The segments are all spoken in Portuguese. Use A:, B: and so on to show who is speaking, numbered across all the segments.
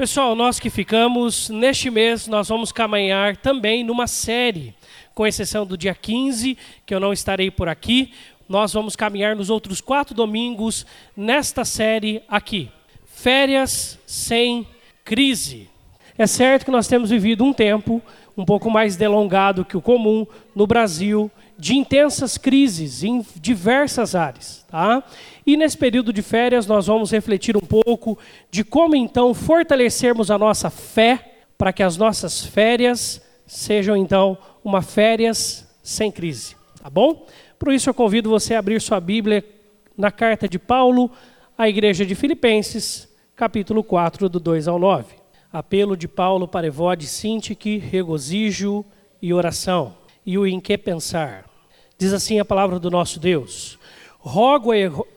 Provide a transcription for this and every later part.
A: Pessoal, nós que ficamos, neste mês nós vamos caminhar também numa série, com exceção do dia 15, que eu não estarei por aqui, nós vamos caminhar nos outros quatro domingos nesta série aqui. Férias sem crise. É certo que nós temos vivido um tempo um pouco mais delongado que o comum no Brasil, de intensas crises em diversas áreas. Tá? E nesse período de férias nós vamos refletir um pouco de como então fortalecermos a nossa fé para que as nossas férias sejam então uma férias sem crise. Tá bom? Por isso eu convido você a abrir sua Bíblia na carta de Paulo à igreja de Filipenses, capítulo 4, do 2 ao 9. Apelo de Paulo para Evode Sintique, regozijo e oração. E o em que pensar. Diz assim a palavra do nosso Deus. Rogo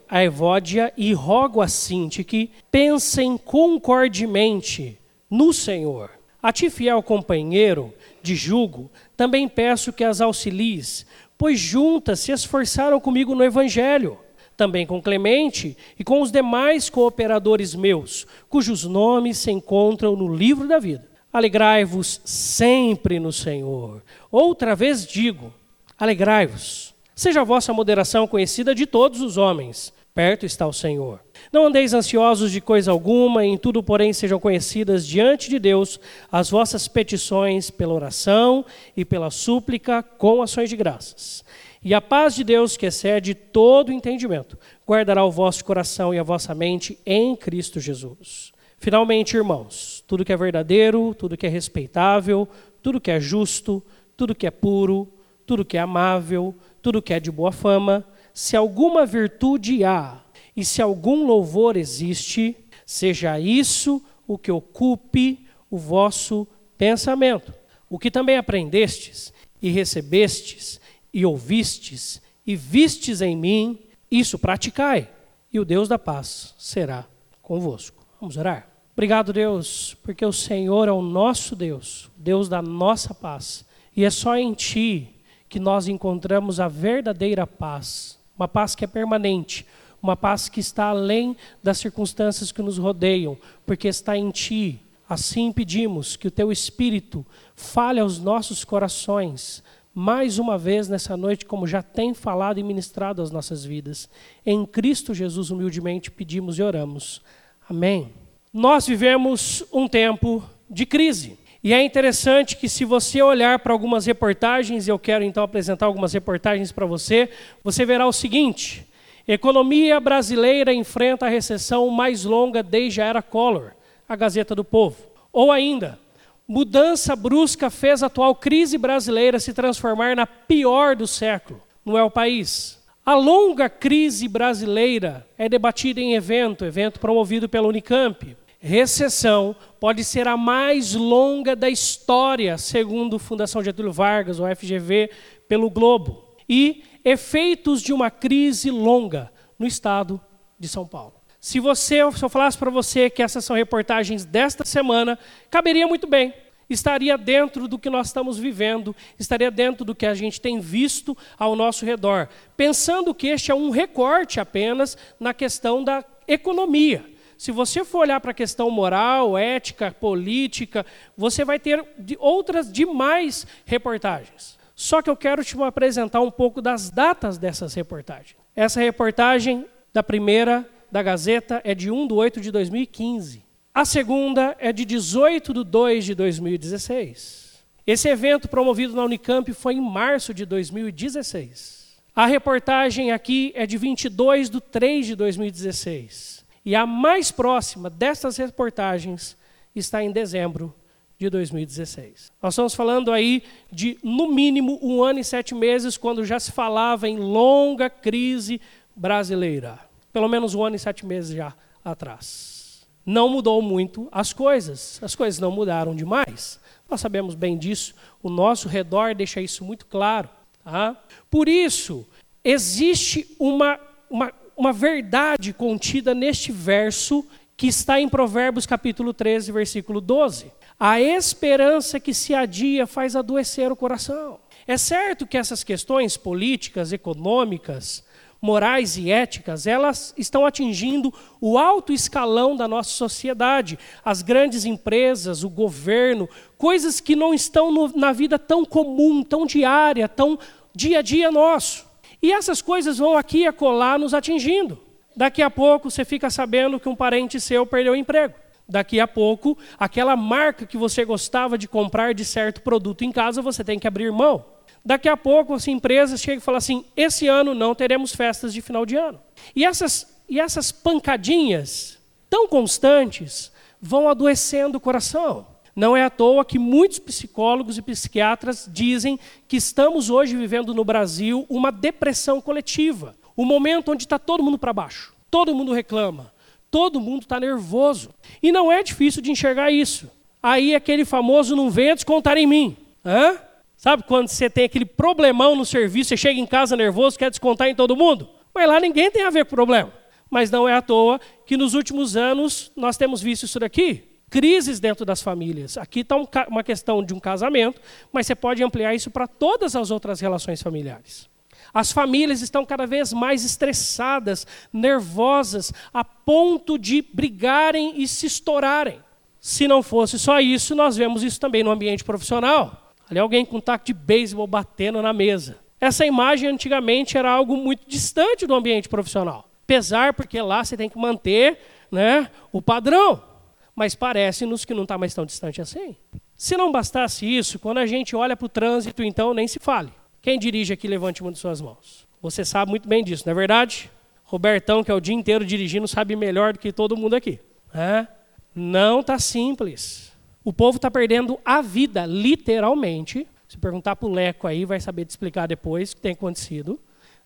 A: a Evódia e rogo a Sintique, pensem concordemente no Senhor. A ti, fiel companheiro de jugo, também peço que as auxilies, pois juntas se esforçaram comigo no Evangelho, também com Clemente e com os demais cooperadores meus, cujos nomes se encontram no livro da vida. Alegrai-vos sempre no Senhor. Outra vez digo: alegrai-vos. Seja a vossa moderação conhecida de todos os homens. Perto está o Senhor. Não andeis ansiosos de coisa alguma, em tudo, porém, sejam conhecidas diante de Deus as vossas petições pela oração e pela súplica com ações de graças. E a paz de Deus, que excede todo entendimento, guardará o vosso coração e a vossa mente em Cristo Jesus. Finalmente, irmãos, tudo que é verdadeiro, tudo que é respeitável, tudo que é justo, tudo que é puro, tudo que é amável, tudo que é de boa fama, se alguma virtude há e se algum louvor existe, seja isso o que ocupe o vosso pensamento. O que também aprendestes e recebestes e ouvistes e vistes em mim, isso praticai, e o Deus da paz será convosco. Vamos orar? Obrigado, Deus, porque o Senhor é o nosso Deus, Deus da nossa paz, e é só em Ti que nós encontramos a verdadeira paz, uma paz que é permanente, uma paz que está além das circunstâncias que nos rodeiam, porque está em Ti. Assim pedimos que o Teu Espírito fale aos nossos corações, mais uma vez nessa noite, como já tem falado e ministrado as nossas vidas. Em Cristo Jesus, humildemente pedimos e oramos. Amém. Nós vivemos um tempo de crise. E é interessante que, se você olhar para algumas reportagens, eu quero então apresentar algumas reportagens para você, você verá o seguinte: economia brasileira enfrenta a recessão mais longa desde a era Collor, a Gazeta do Povo. Ou ainda, mudança brusca fez a atual crise brasileira se transformar na pior do século. Não é o país. A longa crise brasileira é debatida em evento, evento promovido pela Unicamp recessão pode ser a mais longa da história, segundo Fundação Getúlio Vargas, ou FGV, pelo Globo. E efeitos de uma crise longa no estado de São Paulo. Se você, se eu falasse para você que essas são reportagens desta semana, caberia muito bem. Estaria dentro do que nós estamos vivendo, estaria dentro do que a gente tem visto ao nosso redor. Pensando que este é um recorte apenas na questão da economia. Se você for olhar para a questão moral, ética, política, você vai ter outras demais reportagens. Só que eu quero te apresentar um pouco das datas dessas reportagens. Essa reportagem da primeira da Gazeta é de 1 de 8 de 2015. A segunda é de 18 de 2 de 2016. Esse evento promovido na Unicamp foi em março de 2016. A reportagem aqui é de 22 de 3 de 2016. E a mais próxima dessas reportagens está em dezembro de 2016. Nós estamos falando aí de, no mínimo, um ano e sete meses, quando já se falava em longa crise brasileira. Pelo menos um ano e sete meses já atrás. Não mudou muito as coisas, as coisas não mudaram demais. Nós sabemos bem disso, o nosso redor deixa isso muito claro. Tá? Por isso, existe uma, uma uma verdade contida neste verso que está em Provérbios capítulo 13, versículo 12. A esperança que se adia faz adoecer o coração. É certo que essas questões políticas, econômicas, morais e éticas, elas estão atingindo o alto escalão da nossa sociedade. As grandes empresas, o governo, coisas que não estão no, na vida tão comum, tão diária, tão dia a dia nosso. E essas coisas vão aqui e acolá nos atingindo. Daqui a pouco você fica sabendo que um parente seu perdeu o emprego. Daqui a pouco, aquela marca que você gostava de comprar de certo produto em casa, você tem que abrir mão. Daqui a pouco, as empresas chegam e falam assim: esse ano não teremos festas de final de ano. E essas, e essas pancadinhas tão constantes vão adoecendo o coração. Não é à toa que muitos psicólogos e psiquiatras dizem que estamos hoje vivendo no Brasil uma depressão coletiva. O um momento onde está todo mundo para baixo, todo mundo reclama, todo mundo está nervoso. E não é difícil de enxergar isso. Aí aquele famoso não venha descontar em mim. Hã? Sabe quando você tem aquele problemão no serviço, você chega em casa nervoso, quer descontar em todo mundo? Mas lá ninguém tem a ver com o problema. Mas não é à toa que nos últimos anos nós temos visto isso daqui. Crises dentro das famílias. Aqui está um, uma questão de um casamento, mas você pode ampliar isso para todas as outras relações familiares. As famílias estão cada vez mais estressadas, nervosas, a ponto de brigarem e se estourarem. Se não fosse só isso, nós vemos isso também no ambiente profissional. Ali alguém com um taco de beisebol batendo na mesa. Essa imagem antigamente era algo muito distante do ambiente profissional. Pesar porque lá você tem que manter né, o padrão. Mas parece-nos que não está mais tão distante assim. Se não bastasse isso, quando a gente olha para o trânsito, então nem se fale. Quem dirige aqui, levante uma de suas mãos. Você sabe muito bem disso, não é verdade? Robertão, que é o dia inteiro dirigindo, sabe melhor do que todo mundo aqui. É? Não está simples. O povo está perdendo a vida, literalmente. Se perguntar para o Leco aí, vai saber te explicar depois o que tem acontecido.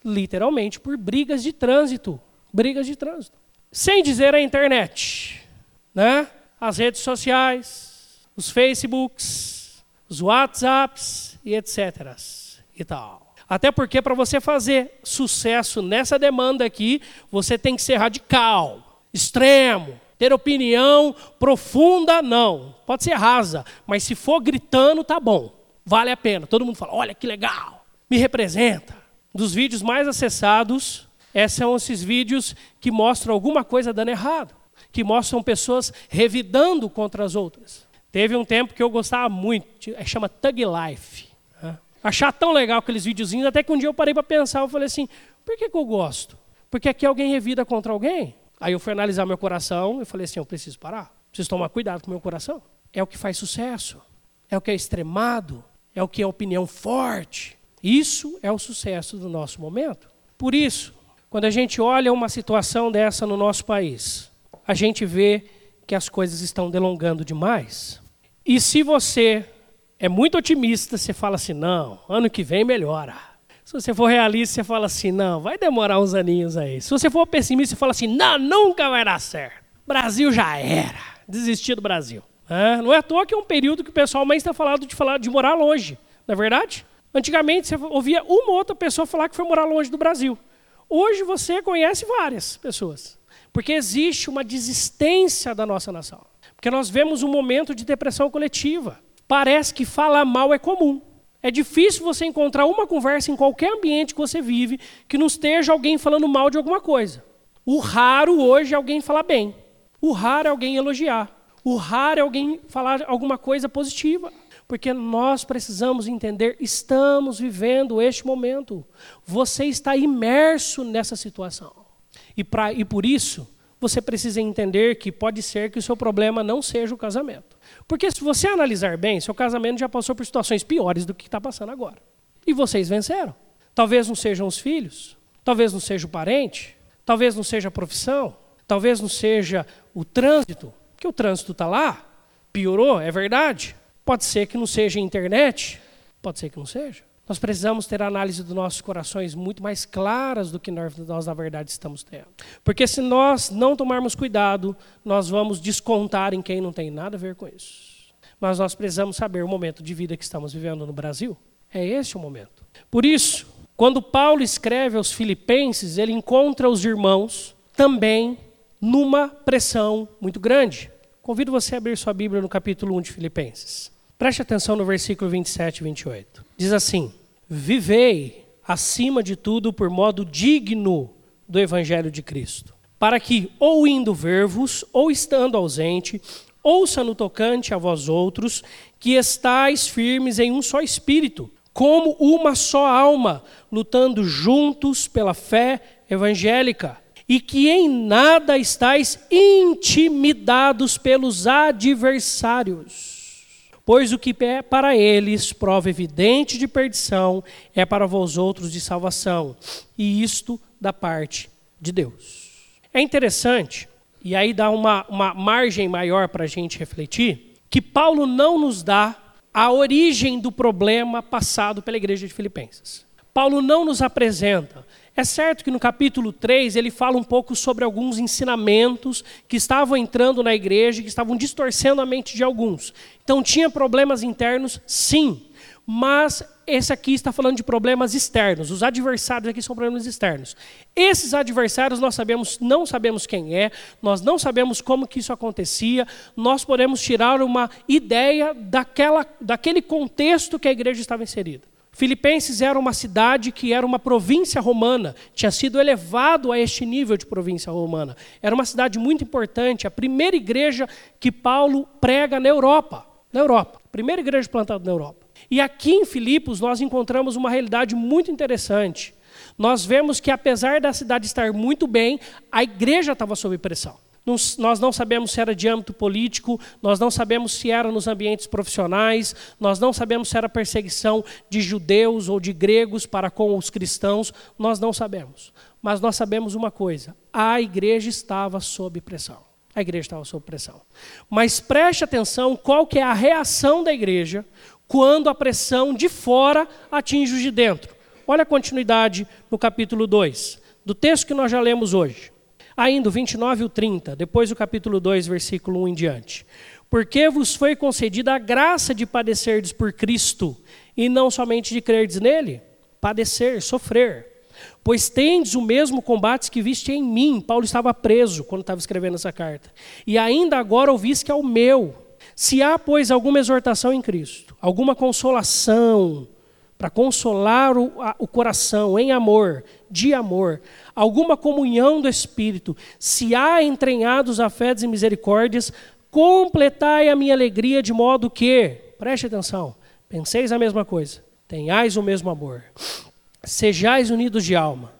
A: Literalmente por brigas de trânsito. Brigas de trânsito. Sem dizer a internet. Né? As redes sociais, os Facebooks, os WhatsApps e etc. E tal. Até porque para você fazer sucesso nessa demanda aqui, você tem que ser radical, extremo, ter opinião profunda, não. Pode ser rasa, mas se for gritando, tá bom. Vale a pena. Todo mundo fala: olha que legal, me representa. Dos vídeos mais acessados, esses são esses vídeos que mostram alguma coisa dando errado, que mostram pessoas revidando contra as outras. Teve um tempo que eu gostava muito, é, chama Tug Life. Né? Achar tão legal aqueles videozinhos, até que um dia eu parei para pensar, eu falei assim, por que, que eu gosto? Porque aqui alguém revida contra alguém? Aí eu fui analisar meu coração e falei assim: eu preciso parar, preciso tomar cuidado com meu coração. É o que faz sucesso, é o que é extremado, é o que é opinião forte. Isso é o sucesso do nosso momento. Por isso, quando a gente olha uma situação dessa no nosso país, a gente vê que as coisas estão delongando demais. E se você é muito otimista, você fala assim: não, ano que vem melhora. Se você for realista, você fala assim, não, vai demorar uns aninhos aí. Se você for pessimista, você fala assim, não, nunca vai dar certo. Brasil já era. Desistir do Brasil. É, não é à toa que é um período que o pessoal mais está falando de, falar, de morar longe. Não é verdade? Antigamente, você ouvia uma ou outra pessoa falar que foi morar longe do Brasil. Hoje você conhece várias pessoas. Porque existe uma desistência da nossa nação. Porque nós vemos um momento de depressão coletiva. Parece que falar mal é comum. É difícil você encontrar uma conversa em qualquer ambiente que você vive que não esteja alguém falando mal de alguma coisa. O raro hoje é alguém falar bem. O raro é alguém elogiar. O raro é alguém falar alguma coisa positiva. Porque nós precisamos entender, estamos vivendo este momento. Você está imerso nessa situação. E, pra, e por isso, você precisa entender que pode ser que o seu problema não seja o casamento. Porque se você analisar bem, seu casamento já passou por situações piores do que está passando agora. E vocês venceram. Talvez não sejam os filhos, talvez não seja o parente, talvez não seja a profissão, talvez não seja o trânsito, porque o trânsito está lá, piorou, é verdade. Pode ser que não seja a internet, pode ser que não seja. Nós precisamos ter a análise dos nossos corações muito mais claras do que nós, nós, na verdade, estamos tendo. Porque se nós não tomarmos cuidado, nós vamos descontar em quem não tem nada a ver com isso. Mas nós precisamos saber o momento de vida que estamos vivendo no Brasil. É esse o momento. Por isso, quando Paulo escreve aos Filipenses, ele encontra os irmãos também numa pressão muito grande. Convido você a abrir sua Bíblia no capítulo 1 de Filipenses. Preste atenção no versículo 27 e 28. Diz assim: Vivei acima de tudo, por modo digno do Evangelho de Cristo. Para que, ou indo ver-vos, ou estando ausente, ouça no tocante a vós outros, que estáis firmes em um só espírito, como uma só alma, lutando juntos pela fé evangélica, e que em nada estáis intimidados pelos adversários. Pois o que é para eles prova evidente de perdição é para vós outros de salvação, e isto da parte de Deus. É interessante, e aí dá uma, uma margem maior para a gente refletir, que Paulo não nos dá a origem do problema passado pela igreja de Filipenses. Paulo não nos apresenta. É certo que no capítulo 3 ele fala um pouco sobre alguns ensinamentos que estavam entrando na igreja, que estavam distorcendo a mente de alguns. Então tinha problemas internos, sim, mas esse aqui está falando de problemas externos. Os adversários aqui são problemas externos. Esses adversários nós sabemos, não sabemos quem é, nós não sabemos como que isso acontecia, nós podemos tirar uma ideia daquela, daquele contexto que a igreja estava inserida. Filipenses era uma cidade que era uma província romana, tinha sido elevado a este nível de província romana. Era uma cidade muito importante, a primeira igreja que Paulo prega na Europa. Na Europa, primeira igreja plantada na Europa. E aqui em Filipos nós encontramos uma realidade muito interessante. Nós vemos que apesar da cidade estar muito bem, a igreja estava sob pressão. Nós não sabemos se era de âmbito político, nós não sabemos se era nos ambientes profissionais, nós não sabemos se era perseguição de judeus ou de gregos para com os cristãos, nós não sabemos. Mas nós sabemos uma coisa: a igreja estava sob pressão. A igreja estava sob pressão. Mas preste atenção qual que é a reação da igreja quando a pressão de fora atinge os de dentro. Olha a continuidade no capítulo 2, do texto que nós já lemos hoje. Ainda o 29 e o 30, depois do capítulo 2, versículo 1 em diante. Porque vos foi concedida a graça de padecerdes por Cristo, e não somente de crerdes nele, padecer, sofrer. Pois tendes o mesmo combate que viste em mim. Paulo estava preso quando estava escrevendo essa carta. E ainda agora ouvis que é o meu se há, pois, alguma exortação em Cristo, alguma consolação, para consolar o, a, o coração em amor, de amor, alguma comunhão do Espírito, se há entranhados afetos e misericórdias, completai a minha alegria de modo que, preste atenção, penseis a mesma coisa, tenhais o mesmo amor, sejais unidos de alma,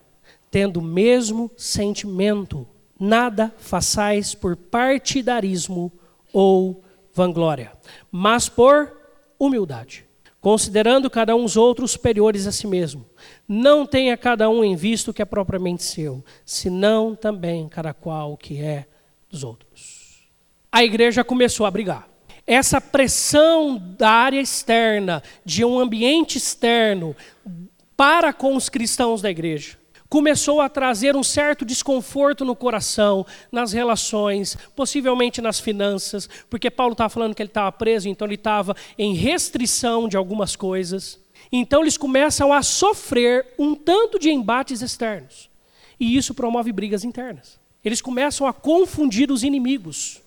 A: tendo o mesmo sentimento, nada façais por partidarismo ou vanglória, mas por humildade, considerando cada um os outros superiores a si mesmo. Não tenha cada um em vista o que é propriamente seu, senão também cada qual o que é dos outros. A igreja começou a brigar. Essa pressão da área externa, de um ambiente externo, para com os cristãos da igreja começou a trazer um certo desconforto no coração, nas relações, possivelmente nas finanças, porque Paulo estava falando que ele estava preso, então ele estava em restrição de algumas coisas. Então eles começam a sofrer um tanto de embates externos. E isso promove brigas internas. Eles começam a confundir os inimigos.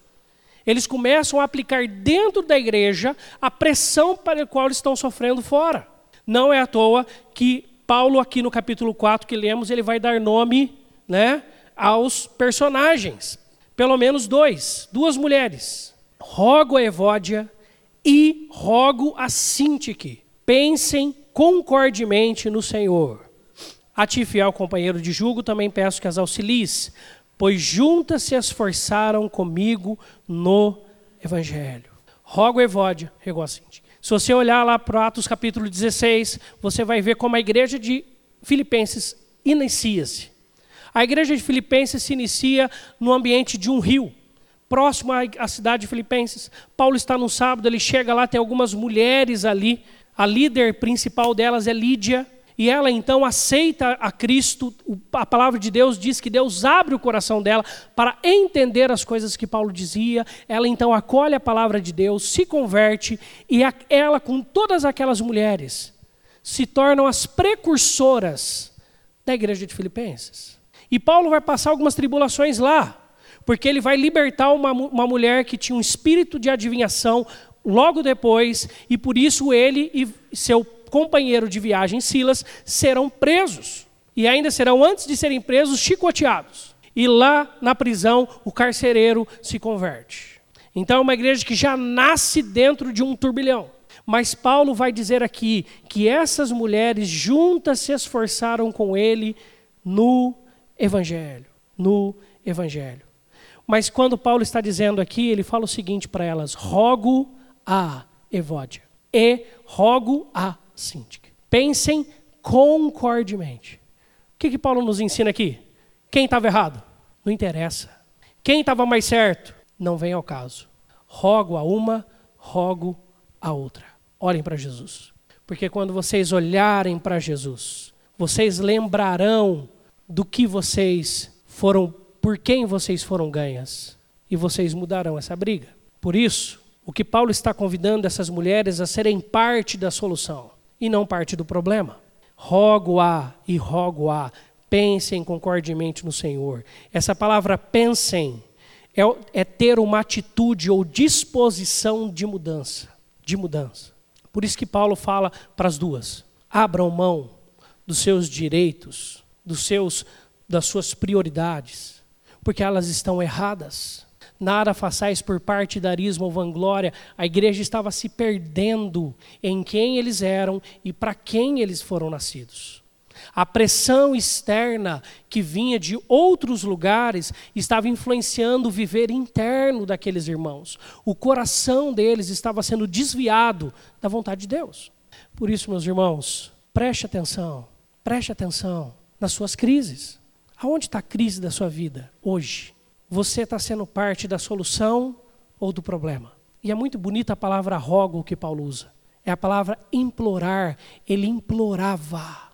A: Eles começam a aplicar dentro da igreja a pressão para a qual eles estão sofrendo fora. Não é à toa que Paulo, aqui no capítulo 4 que lemos, ele vai dar nome né, aos personagens. Pelo menos dois, duas mulheres. Rogo a Evódia e rogo a Sintique. Pensem concordemente no Senhor. A ti, fiel companheiro de julgo, também peço que as auxilies, pois juntas se esforçaram comigo no Evangelho. Rogo a Evódia, regou a Sintique se você olhar lá para Atos capítulo 16, você vai ver como a igreja de Filipenses inicia-se. A igreja de Filipenses se inicia no ambiente de um rio, próximo à cidade de Filipenses. Paulo está no sábado, ele chega lá, tem algumas mulheres ali. A líder principal delas é Lídia, e ela então aceita a Cristo, a palavra de Deus diz que Deus abre o coração dela para entender as coisas que Paulo dizia. Ela então acolhe a palavra de Deus, se converte e ela, com todas aquelas mulheres, se tornam as precursoras da igreja de Filipenses. E Paulo vai passar algumas tribulações lá, porque ele vai libertar uma, uma mulher que tinha um espírito de adivinhação logo depois, e por isso ele e seu companheiro de viagem Silas serão presos. E ainda serão, antes de serem presos, chicoteados. E lá na prisão, o carcereiro se converte. Então é uma igreja que já nasce dentro de um turbilhão. Mas Paulo vai dizer aqui que essas mulheres juntas se esforçaram com ele no evangelho, no evangelho. Mas quando Paulo está dizendo aqui, ele fala o seguinte para elas: rogo a Evódia e rogo a Síntica. Pensem concordemente. O que, que Paulo nos ensina aqui? Quem estava errado? Não interessa. Quem estava mais certo? Não vem ao caso. Rogo a uma, rogo a outra. Olhem para Jesus. Porque quando vocês olharem para Jesus, vocês lembrarão do que vocês foram, por quem vocês foram ganhas. E vocês mudarão essa briga. Por isso, o que Paulo está convidando essas mulheres a serem parte da solução e não parte do problema. Rogo-a e rogo-a, pensem concordemente no Senhor. Essa palavra pensem é, é ter uma atitude ou disposição de mudança, de mudança. Por isso que Paulo fala para as duas: abram mão dos seus direitos, dos seus, das suas prioridades, porque elas estão erradas. Nada façais por partidarismo ou vanglória. A igreja estava se perdendo em quem eles eram e para quem eles foram nascidos. A pressão externa que vinha de outros lugares estava influenciando o viver interno daqueles irmãos. O coração deles estava sendo desviado da vontade de Deus. Por isso, meus irmãos, preste atenção, preste atenção nas suas crises. Aonde está a crise da sua vida hoje? Você está sendo parte da solução ou do problema? E é muito bonita a palavra rogo que Paulo usa. É a palavra implorar. Ele implorava.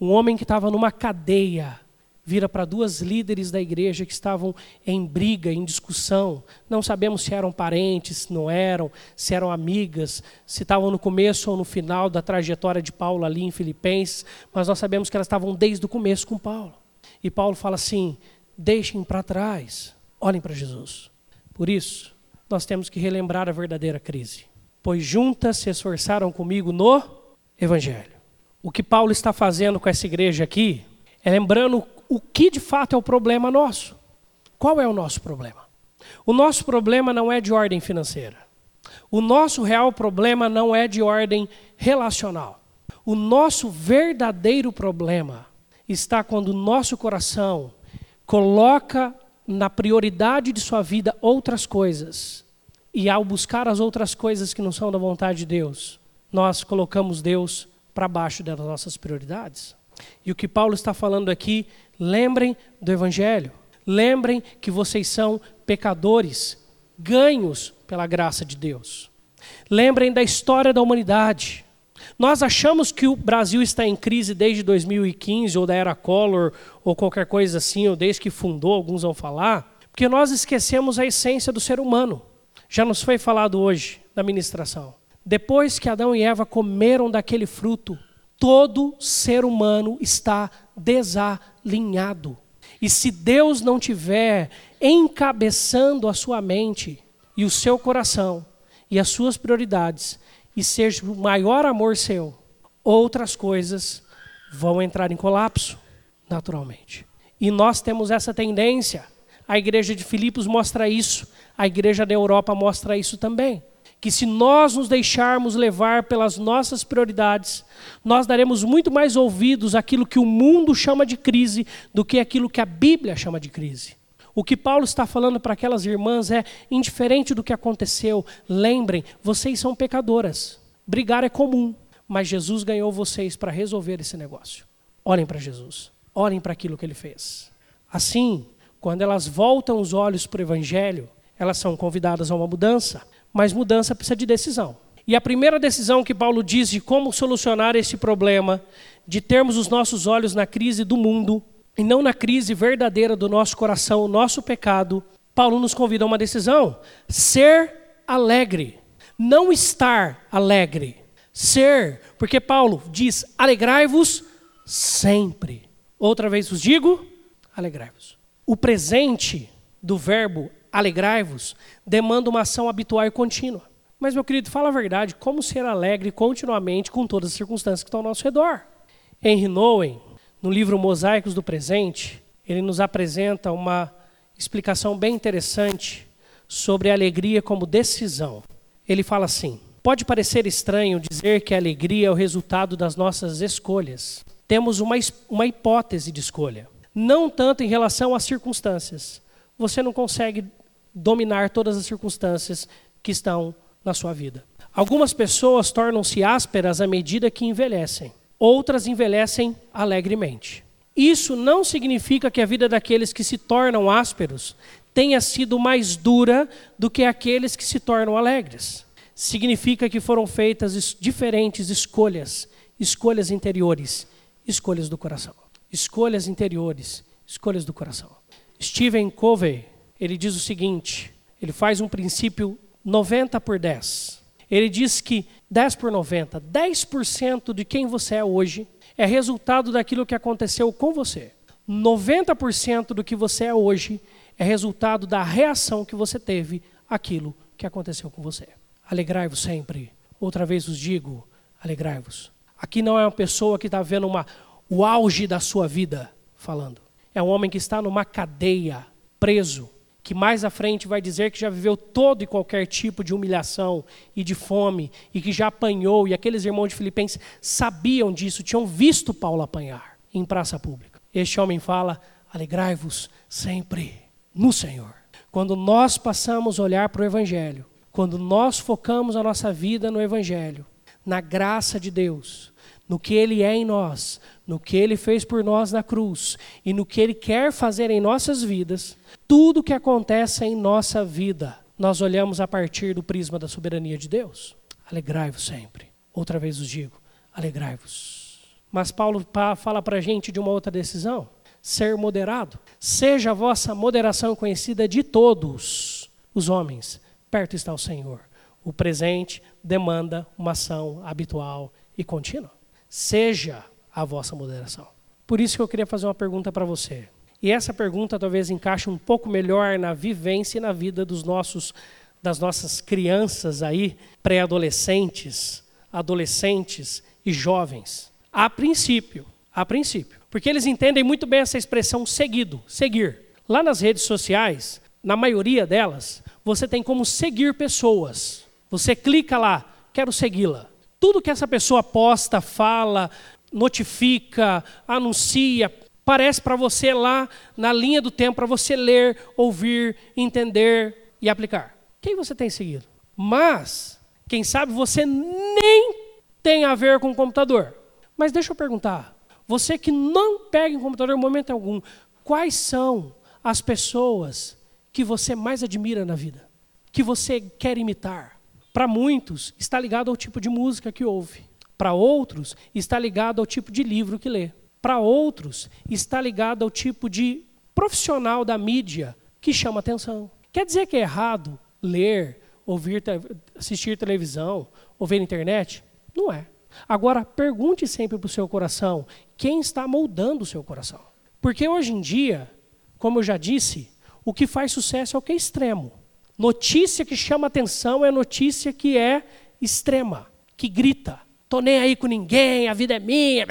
A: Um homem que estava numa cadeia vira para duas líderes da igreja que estavam em briga, em discussão. Não sabemos se eram parentes, se não eram, se eram amigas, se estavam no começo ou no final da trajetória de Paulo ali em Filipenses, mas nós sabemos que elas estavam desde o começo com Paulo. E Paulo fala assim: deixem para trás, olhem para Jesus. Por isso, nós temos que relembrar a verdadeira crise. Pois juntas se esforçaram comigo no Evangelho o que Paulo está fazendo com essa igreja aqui é lembrando o que de fato é o problema nosso. Qual é o nosso problema? O nosso problema não é de ordem financeira. O nosso real problema não é de ordem relacional. O nosso verdadeiro problema está quando o nosso coração coloca na prioridade de sua vida outras coisas. E ao buscar as outras coisas que não são da vontade de Deus, nós colocamos Deus para baixo das nossas prioridades. E o que Paulo está falando aqui, lembrem do Evangelho. Lembrem que vocês são pecadores, ganhos pela graça de Deus. Lembrem da história da humanidade. Nós achamos que o Brasil está em crise desde 2015, ou da era Collor, ou qualquer coisa assim, ou desde que fundou, alguns vão falar, porque nós esquecemos a essência do ser humano. Já nos foi falado hoje na ministração. Depois que Adão e Eva comeram daquele fruto, todo ser humano está desalinhado. E se Deus não tiver encabeçando a sua mente e o seu coração e as suas prioridades, e seja o maior amor seu, outras coisas vão entrar em colapso, naturalmente. E nós temos essa tendência. A igreja de Filipos mostra isso, a igreja da Europa mostra isso também que se nós nos deixarmos levar pelas nossas prioridades, nós daremos muito mais ouvidos àquilo que o mundo chama de crise do que aquilo que a Bíblia chama de crise. O que Paulo está falando para aquelas irmãs é indiferente do que aconteceu. Lembrem, vocês são pecadoras. Brigar é comum, mas Jesus ganhou vocês para resolver esse negócio. Olhem para Jesus. Olhem para aquilo que ele fez. Assim, quando elas voltam os olhos para o evangelho, elas são convidadas a uma mudança. Mas mudança precisa de decisão. E a primeira decisão que Paulo diz de como solucionar esse problema, de termos os nossos olhos na crise do mundo e não na crise verdadeira do nosso coração, o nosso pecado, Paulo nos convida a uma decisão: ser alegre, não estar alegre. Ser, porque Paulo diz: alegrai-vos sempre. Outra vez vos digo: alegrai-vos. O presente do verbo alegrai-vos demanda uma ação habitual e contínua. Mas, meu querido, fala a verdade, como ser alegre continuamente com todas as circunstâncias que estão ao nosso redor? Henry Nowen, no livro Mosaicos do Presente, ele nos apresenta uma explicação bem interessante sobre a alegria como decisão. Ele fala assim: Pode parecer estranho dizer que a alegria é o resultado das nossas escolhas. Temos uma, uma hipótese de escolha, não tanto em relação às circunstâncias. Você não consegue dominar todas as circunstâncias que estão na sua vida. Algumas pessoas tornam-se ásperas à medida que envelhecem, outras envelhecem alegremente. Isso não significa que a vida daqueles que se tornam ásperos tenha sido mais dura do que aqueles que se tornam alegres. Significa que foram feitas diferentes escolhas, escolhas interiores, escolhas do coração. Escolhas interiores, escolhas do coração. Stephen Covey, ele diz o seguinte, ele faz um princípio 90 por 10. Ele diz que 10 por 90, 10% de quem você é hoje é resultado daquilo que aconteceu com você. 90% do que você é hoje é resultado da reação que você teve àquilo que aconteceu com você. Alegrai-vos sempre. Outra vez os digo, alegrai-vos. Aqui não é uma pessoa que está vendo uma, o auge da sua vida falando. É um homem que está numa cadeia, preso, que mais à frente vai dizer que já viveu todo e qualquer tipo de humilhação e de fome, e que já apanhou, e aqueles irmãos de Filipenses sabiam disso, tinham visto Paulo apanhar em praça pública. Este homem fala: alegrai-vos sempre no Senhor. Quando nós passamos a olhar para o Evangelho, quando nós focamos a nossa vida no Evangelho, na graça de Deus, no que Ele é em nós, no que Ele fez por nós na cruz e no que Ele quer fazer em nossas vidas, tudo que acontece em nossa vida, nós olhamos a partir do prisma da soberania de Deus. Alegrai-vos sempre. Outra vez os digo, alegrai-vos. Mas Paulo fala para a gente de uma outra decisão: ser moderado. Seja a vossa moderação conhecida de todos os homens. Perto está o Senhor. O presente demanda uma ação habitual e contínua. Seja a vossa moderação. Por isso que eu queria fazer uma pergunta para você. E essa pergunta talvez encaixe um pouco melhor na vivência e na vida dos nossos das nossas crianças aí, pré-adolescentes, adolescentes e jovens. A princípio, a princípio, porque eles entendem muito bem essa expressão seguido, seguir. Lá nas redes sociais, na maioria delas, você tem como seguir pessoas. Você clica lá, quero segui-la. Tudo que essa pessoa posta, fala, notifica, anuncia, parece para você lá na linha do tempo para você ler, ouvir, entender e aplicar. Quem você tem seguido? Mas, quem sabe você nem tem a ver com o computador. Mas deixa eu perguntar, você que não pega em computador em momento algum, quais são as pessoas que você mais admira na vida? Que você quer imitar? Para muitos, está ligado ao tipo de música que ouve. Para outros, está ligado ao tipo de livro que lê. Para outros, está ligado ao tipo de profissional da mídia que chama atenção. Quer dizer que é errado ler, ouvir, assistir televisão, ou ver internet? Não é. Agora, pergunte sempre para o seu coração quem está moldando o seu coração. Porque hoje em dia, como eu já disse, o que faz sucesso é o que é extremo. Notícia que chama atenção é notícia que é extrema, que grita tô nem aí com ninguém, a vida é minha.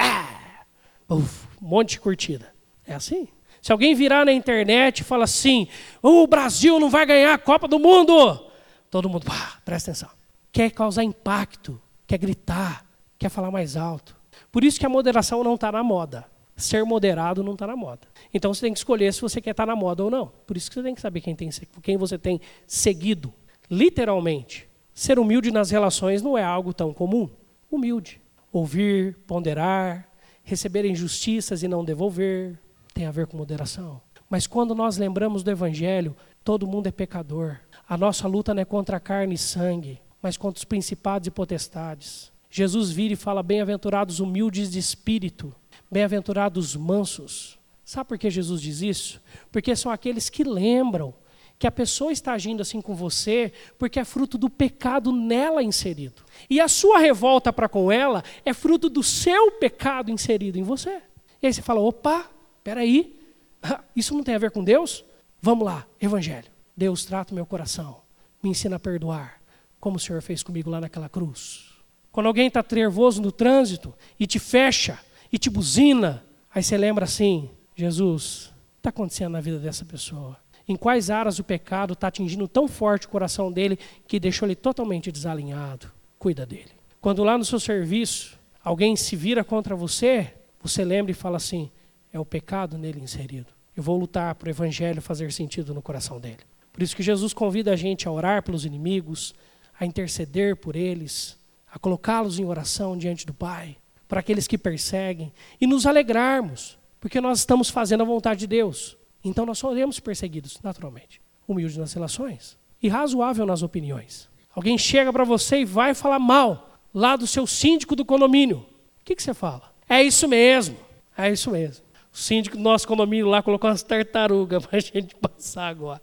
A: Uf, um monte de curtida. É assim. Se alguém virar na internet e fala assim, o Brasil não vai ganhar a Copa do Mundo, todo mundo, presta atenção. Quer causar impacto, quer gritar, quer falar mais alto. Por isso que a moderação não está na moda. Ser moderado não está na moda. Então você tem que escolher se você quer estar tá na moda ou não. Por isso que você tem que saber quem, tem, quem você tem seguido. Literalmente. Ser humilde nas relações não é algo tão comum humilde. Ouvir, ponderar, receber injustiças e não devolver, tem a ver com moderação. Mas quando nós lembramos do Evangelho, todo mundo é pecador. A nossa luta não é contra carne e sangue, mas contra os principados e potestades. Jesus vira e fala: Bem-aventurados humildes de espírito, bem-aventurados mansos. Sabe por que Jesus diz isso? Porque são aqueles que lembram que a pessoa está agindo assim com você porque é fruto do pecado nela inserido. E a sua revolta para com ela é fruto do seu pecado inserido em você. E aí você fala: opa, peraí, isso não tem a ver com Deus? Vamos lá, Evangelho. Deus trata o meu coração, me ensina a perdoar, como o Senhor fez comigo lá naquela cruz. Quando alguém está nervoso no trânsito e te fecha e te buzina, aí você lembra assim: Jesus, está acontecendo na vida dessa pessoa? Em quais áreas o pecado está atingindo tão forte o coração dele que deixou ele totalmente desalinhado? Cuida dele. Quando lá no seu serviço alguém se vira contra você, você lembra e fala assim: é o pecado nele inserido. Eu vou lutar para o evangelho fazer sentido no coração dele. Por isso que Jesus convida a gente a orar pelos inimigos, a interceder por eles, a colocá-los em oração diante do Pai, para aqueles que perseguem, e nos alegrarmos, porque nós estamos fazendo a vontade de Deus. Então nós seremos perseguidos, naturalmente. Humilde nas relações e razoável nas opiniões. Alguém chega para você e vai falar mal lá do seu síndico do condomínio. O que, que você fala? É isso mesmo, é isso mesmo. O síndico do nosso condomínio lá colocou umas tartarugas para a gente passar agora.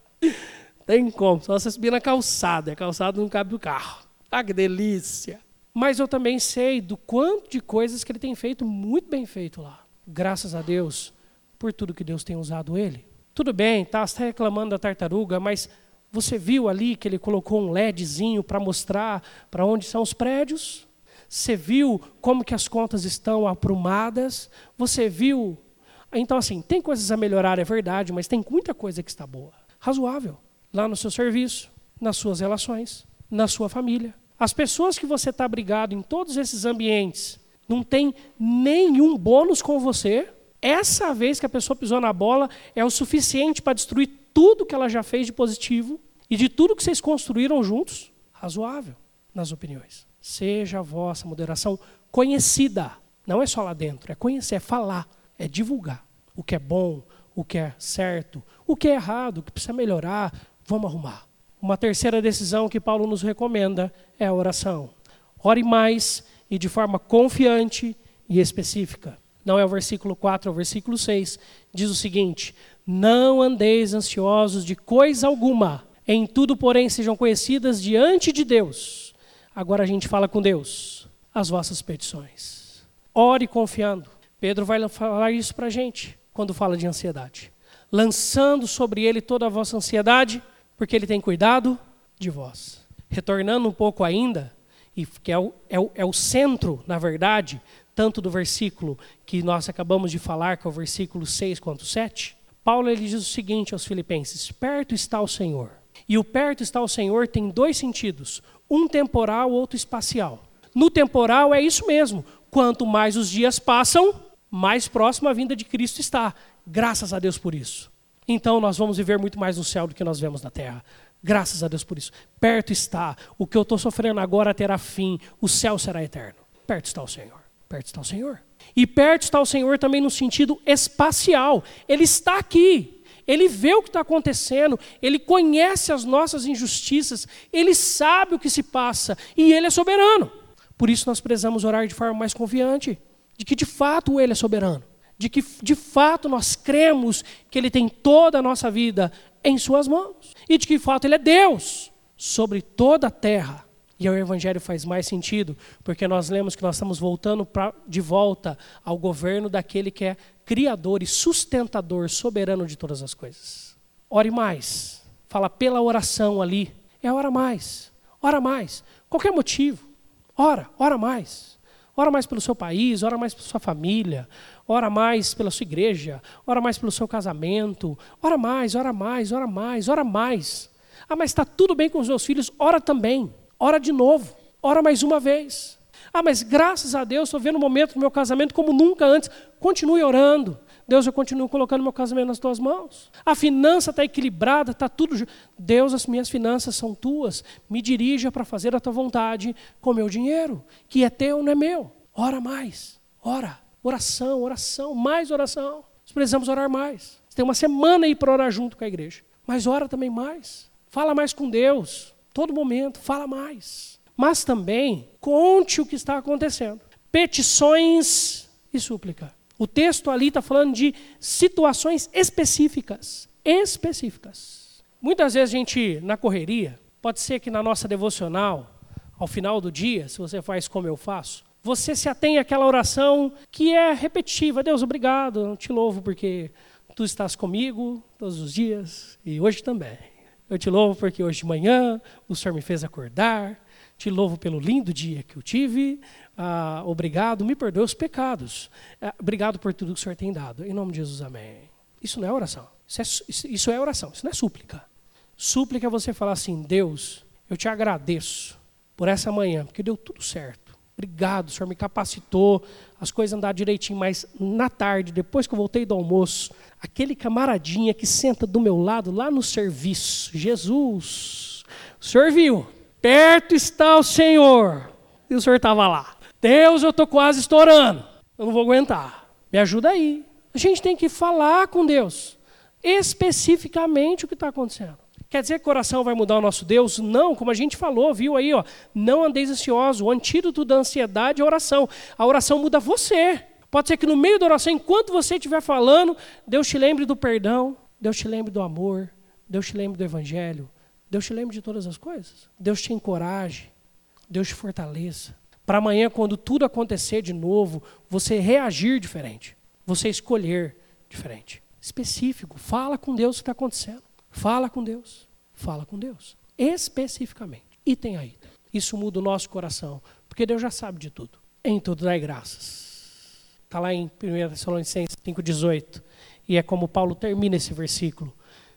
A: Tem como, só você subir na calçada. A calçada não cabe no carro. Ah, que delícia. Mas eu também sei do quanto de coisas que ele tem feito muito bem feito lá. Graças a Deus por tudo que Deus tem usado ele. Tudo bem, tá, você está reclamando da tartaruga, mas você viu ali que ele colocou um LEDzinho para mostrar para onde são os prédios? Você viu como que as contas estão aprumadas? Você viu? Então, assim, tem coisas a melhorar, é verdade, mas tem muita coisa que está boa. Razoável lá no seu serviço, nas suas relações, na sua família. As pessoas que você está brigado em todos esses ambientes não tem nenhum bônus com você. Essa vez que a pessoa pisou na bola é o suficiente para destruir tudo que ela já fez de positivo e de tudo que vocês construíram juntos, razoável nas opiniões. Seja a vossa moderação conhecida. Não é só lá dentro, é conhecer, é falar, é divulgar o que é bom, o que é certo, o que é errado, o que precisa melhorar, Vamos arrumar. Uma terceira decisão que Paulo nos recomenda é a oração. Ore mais e de forma confiante e específica. Não é o versículo 4, é o versículo 6. Diz o seguinte: Não andeis ansiosos de coisa alguma, em tudo, porém, sejam conhecidas diante de Deus. Agora a gente fala com Deus as vossas petições. Ore confiando. Pedro vai falar isso para a gente quando fala de ansiedade. Lançando sobre ele toda a vossa ansiedade, porque ele tem cuidado de vós. Retornando um pouco ainda, e que é o, é o, é o centro, na verdade, tanto do versículo que nós acabamos de falar, que é o versículo 6 quanto 7, Paulo ele diz o seguinte aos filipenses: perto está o Senhor. E o perto está o Senhor tem dois sentidos, um temporal, outro espacial. No temporal é isso mesmo, quanto mais os dias passam, mais próximo a vinda de Cristo está. Graças a Deus por isso então nós vamos viver muito mais no céu do que nós vemos na terra. Graças a Deus por isso. Perto está. O que eu estou sofrendo agora terá fim. O céu será eterno. Perto está o Senhor. Perto está o Senhor. E perto está o Senhor também no sentido espacial. Ele está aqui. Ele vê o que está acontecendo. Ele conhece as nossas injustiças. Ele sabe o que se passa. E Ele é soberano. Por isso nós precisamos orar de forma mais confiante. De que de fato Ele é soberano de que de fato nós cremos que Ele tem toda a nossa vida em Suas mãos e de que de fato Ele é Deus sobre toda a terra. E o Evangelho faz mais sentido, porque nós lemos que nós estamos voltando pra, de volta ao governo daquele que é criador e sustentador, soberano de todas as coisas. Ore mais. Fala pela oração ali. É ora mais. Ora mais. Qualquer motivo. Ora, ora mais. Ora mais pelo seu país, ora mais pela sua família, ora mais pela sua igreja, ora mais pelo seu casamento, ora mais, ora mais, ora mais, ora mais. Ah, mas está tudo bem com os meus filhos, ora também, ora de novo, ora mais uma vez. Ah, mas graças a Deus estou vendo o momento do meu casamento como nunca antes. Continue orando. Deus, eu continuo colocando meu casamento nas tuas mãos. A finança está equilibrada, está tudo. Deus, as minhas finanças são tuas. Me dirija para fazer a tua vontade com meu dinheiro, que é teu, não é meu. Ora mais, ora. Oração, oração, mais oração. Nós precisamos orar mais. Você tem uma semana aí para orar junto com a igreja. Mas ora também mais. Fala mais com Deus. Todo momento, fala mais. Mas também conte o que está acontecendo. Petições e súplica. O texto ali está falando de situações específicas. Específicas. Muitas vezes a gente, na correria, pode ser que na nossa devocional, ao final do dia, se você faz como eu faço, você se atém àquela oração que é repetitiva. Deus, obrigado, te louvo porque tu estás comigo todos os dias e hoje também. Eu te louvo porque hoje de manhã o Senhor me fez acordar. te louvo pelo lindo dia que eu tive. Ah, obrigado, me perdoe os pecados. Ah, obrigado por tudo que o Senhor tem dado. Em nome de Jesus, amém. Isso não é oração. Isso é, isso é oração, isso não é súplica. Súplica é você falar assim: Deus, eu te agradeço por essa manhã, porque deu tudo certo. Obrigado, o Senhor me capacitou, as coisas andaram direitinho, mas na tarde, depois que eu voltei do almoço, aquele camaradinha que senta do meu lado lá no serviço, Jesus, o Senhor viu, perto está o Senhor, e o Senhor estava lá. Deus, eu estou quase estourando, eu não vou aguentar, me ajuda aí. A gente tem que falar com Deus, especificamente o que está acontecendo. Quer dizer que coração vai mudar o nosso Deus? Não, como a gente falou, viu aí, ó, não andeis ansioso. O antídoto da ansiedade é a oração. A oração muda você. Pode ser que no meio da oração, enquanto você estiver falando, Deus te lembre do perdão, Deus te lembre do amor, Deus te lembre do evangelho, Deus te lembre de todas as coisas. Deus te encoraje, Deus te fortaleça. Para amanhã, quando tudo acontecer de novo, você reagir diferente, você escolher diferente. Específico, fala com Deus o que está acontecendo. Fala com Deus. Fala com Deus. Especificamente. E tem aí. Isso muda o nosso coração. Porque Deus já sabe de tudo. Em tudo dai graças. Está lá em 1 Tessalonicenses 5,18. E é como Paulo termina esse versículo.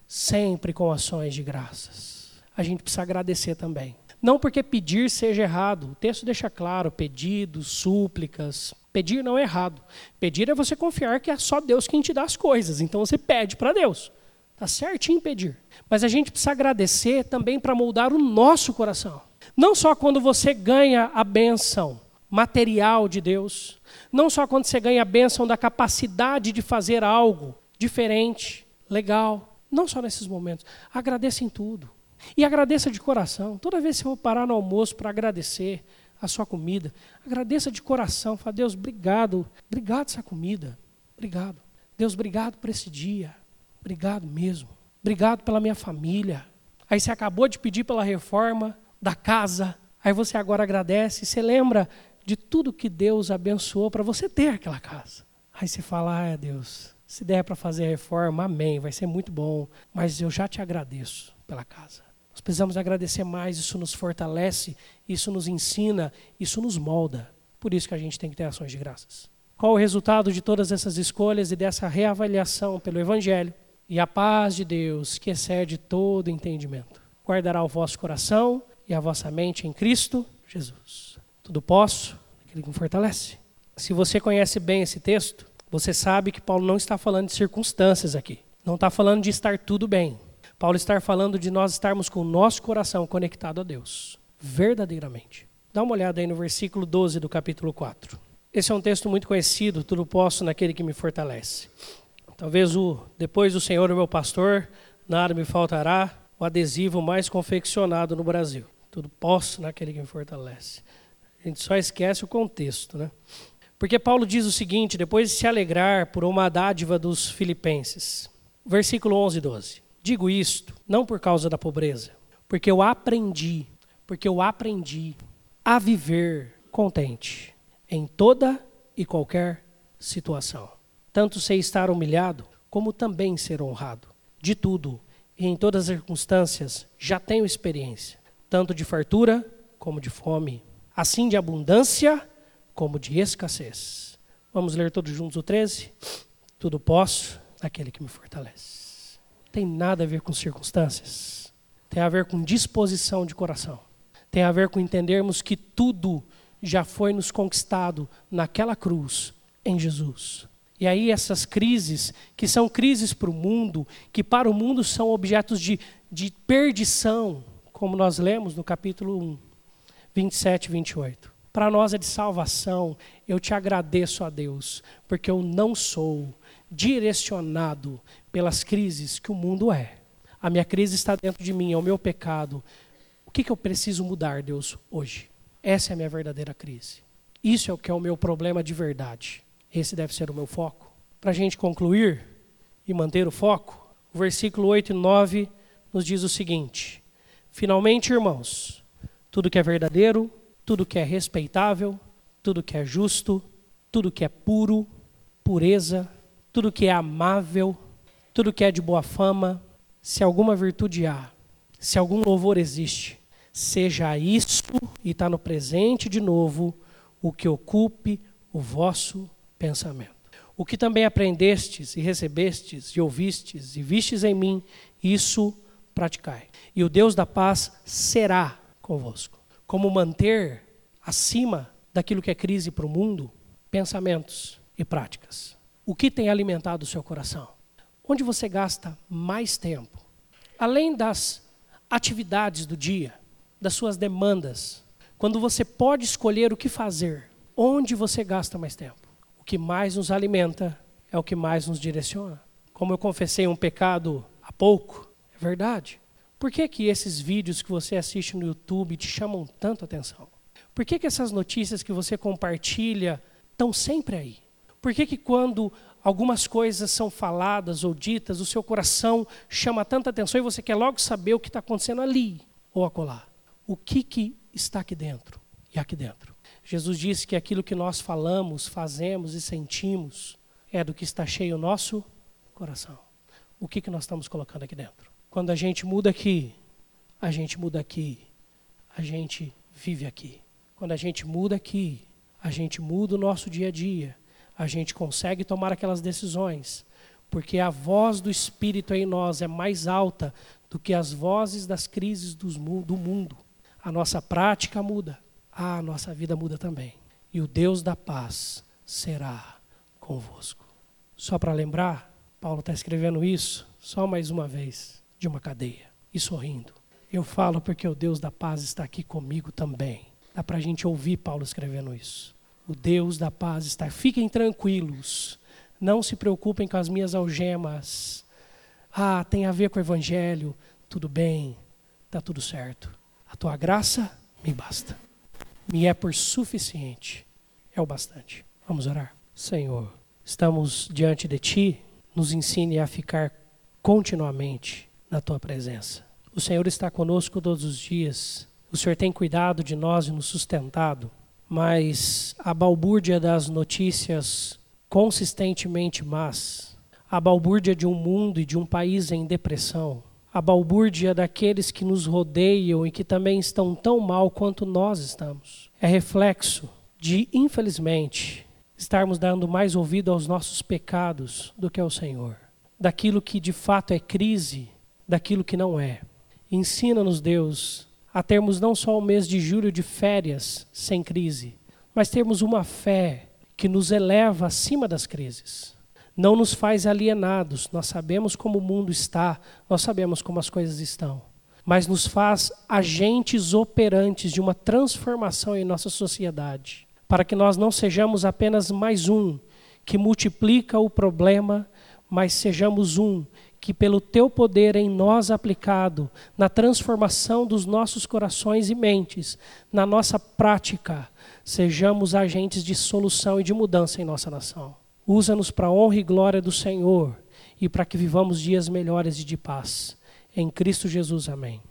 A: Sempre com ações de graças. A gente precisa agradecer também. Não porque pedir seja errado. O texto deixa claro: pedidos, súplicas. Pedir não é errado. Pedir é você confiar que é só Deus quem te dá as coisas. Então você pede para Deus. Está certinho pedir. Mas a gente precisa agradecer também para moldar o nosso coração. Não só quando você ganha a benção material de Deus, não só quando você ganha a benção da capacidade de fazer algo diferente, legal, não só nesses momentos. Agradeça em tudo. E agradeça de coração. Toda vez que você for parar no almoço para agradecer a sua comida, agradeça de coração. Fala, Deus, obrigado. Obrigado essa comida. Obrigado. Deus, obrigado por esse dia. Obrigado mesmo. Obrigado pela minha família. Aí você acabou de pedir pela reforma da casa. Aí você agora agradece. Você lembra de tudo que Deus abençoou para você ter aquela casa. Aí você fala: Ah, Deus, se der para fazer a reforma, amém, vai ser muito bom. Mas eu já te agradeço pela casa. Nós precisamos agradecer mais, isso nos fortalece, isso nos ensina, isso nos molda. Por isso que a gente tem que ter ações de graças. Qual o resultado de todas essas escolhas e dessa reavaliação pelo Evangelho? E a paz de Deus, que excede todo entendimento, guardará o vosso coração e a vossa mente em Cristo Jesus. Tudo posso, aquele que me fortalece. Se você conhece bem esse texto, você sabe que Paulo não está falando de circunstâncias aqui. Não está falando de estar tudo bem. Paulo está falando de nós estarmos com o nosso coração conectado a Deus, verdadeiramente. Dá uma olhada aí no versículo 12 do capítulo 4. Esse é um texto muito conhecido, tudo posso naquele que me fortalece. Talvez o depois do Senhor o meu pastor, nada me faltará, o adesivo mais confeccionado no Brasil. Tudo posso naquele que me fortalece. A gente só esquece o contexto, né? Porque Paulo diz o seguinte, depois de se alegrar por uma dádiva dos filipenses. Versículo 11 e 12. Digo isto não por causa da pobreza, porque eu aprendi, porque eu aprendi a viver contente em toda e qualquer situação tanto sei estar humilhado, como também ser honrado. De tudo e em todas as circunstâncias já tenho experiência, tanto de fartura como de fome, assim de abundância como de escassez. Vamos ler todos juntos o 13? Tudo posso naquele que me fortalece. Tem nada a ver com circunstâncias. Tem a ver com disposição de coração. Tem a ver com entendermos que tudo já foi nos conquistado naquela cruz em Jesus. E aí essas crises, que são crises para o mundo, que para o mundo são objetos de, de perdição, como nós lemos no capítulo 1, 27 e 28. Para nós é de salvação. Eu te agradeço a Deus, porque eu não sou direcionado pelas crises que o mundo é. A minha crise está dentro de mim, é o meu pecado. O que, que eu preciso mudar, Deus, hoje? Essa é a minha verdadeira crise. Isso é o que é o meu problema de verdade. Esse deve ser o meu foco. Para a gente concluir e manter o foco, o versículo 8 e 9 nos diz o seguinte: Finalmente, irmãos, tudo que é verdadeiro, tudo que é respeitável, tudo que é justo, tudo que é puro, pureza, tudo que é amável, tudo que é de boa fama, se alguma virtude há, se algum louvor existe, Seja isso, e está no presente de novo, o que ocupe o vosso pensamento. O que também aprendestes e recebestes e ouvistes e vistes em mim, isso praticai. E o Deus da paz será convosco. Como manter acima daquilo que é crise para o mundo, pensamentos e práticas. O que tem alimentado o seu coração? Onde você gasta mais tempo? Além das atividades do dia, das suas demandas, quando você pode escolher o que fazer, onde você gasta mais tempo? O que mais nos alimenta é o que mais nos direciona. Como eu confessei um pecado há pouco, é verdade. Por que, que esses vídeos que você assiste no YouTube te chamam tanto atenção? Por que, que essas notícias que você compartilha estão sempre aí? Por que, que quando algumas coisas são faladas ou ditas, o seu coração chama tanta atenção e você quer logo saber o que está acontecendo ali ou acolá? O que, que está aqui dentro e aqui dentro? Jesus disse que aquilo que nós falamos, fazemos e sentimos é do que está cheio o nosso coração. O que, que nós estamos colocando aqui dentro? Quando a gente muda aqui, a gente muda aqui, a gente vive aqui. Quando a gente muda aqui, a gente muda o nosso dia a dia, a gente consegue tomar aquelas decisões, porque a voz do Espírito em nós é mais alta do que as vozes das crises do mundo. A nossa prática muda, a nossa vida muda também. E o Deus da paz será convosco. Só para lembrar, Paulo está escrevendo isso só mais uma vez, de uma cadeia, e sorrindo. Eu falo porque o Deus da paz está aqui comigo também. Dá para a gente ouvir Paulo escrevendo isso. O Deus da paz está. Fiquem tranquilos. Não se preocupem com as minhas algemas. Ah, tem a ver com o Evangelho. Tudo bem, está tudo certo. A tua graça me basta. Me é por suficiente. É o bastante. Vamos orar. Senhor, estamos diante de Ti. Nos ensine a ficar continuamente na Tua presença. O Senhor está conosco todos os dias. O Senhor tem cuidado de nós e nos sustentado mas a balbúrdia das notícias consistentemente más, a balbúrdia de um mundo e de um país em depressão, a balbúrdia daqueles que nos rodeiam e que também estão tão mal quanto nós estamos, é reflexo de, infelizmente, estarmos dando mais ouvido aos nossos pecados do que ao Senhor, daquilo que de fato é crise, daquilo que não é. Ensina-nos, Deus, a termos não só o mês de julho de férias sem crise, mas termos uma fé que nos eleva acima das crises. Não nos faz alienados, nós sabemos como o mundo está, nós sabemos como as coisas estão, mas nos faz agentes operantes de uma transformação em nossa sociedade, para que nós não sejamos apenas mais um que multiplica o problema, mas sejamos um que pelo teu poder em nós aplicado, na transformação dos nossos corações e mentes, na nossa prática, sejamos agentes de solução e de mudança em nossa nação. Usa-nos para a honra e glória do Senhor e para que vivamos dias melhores e de paz. Em Cristo Jesus, amém.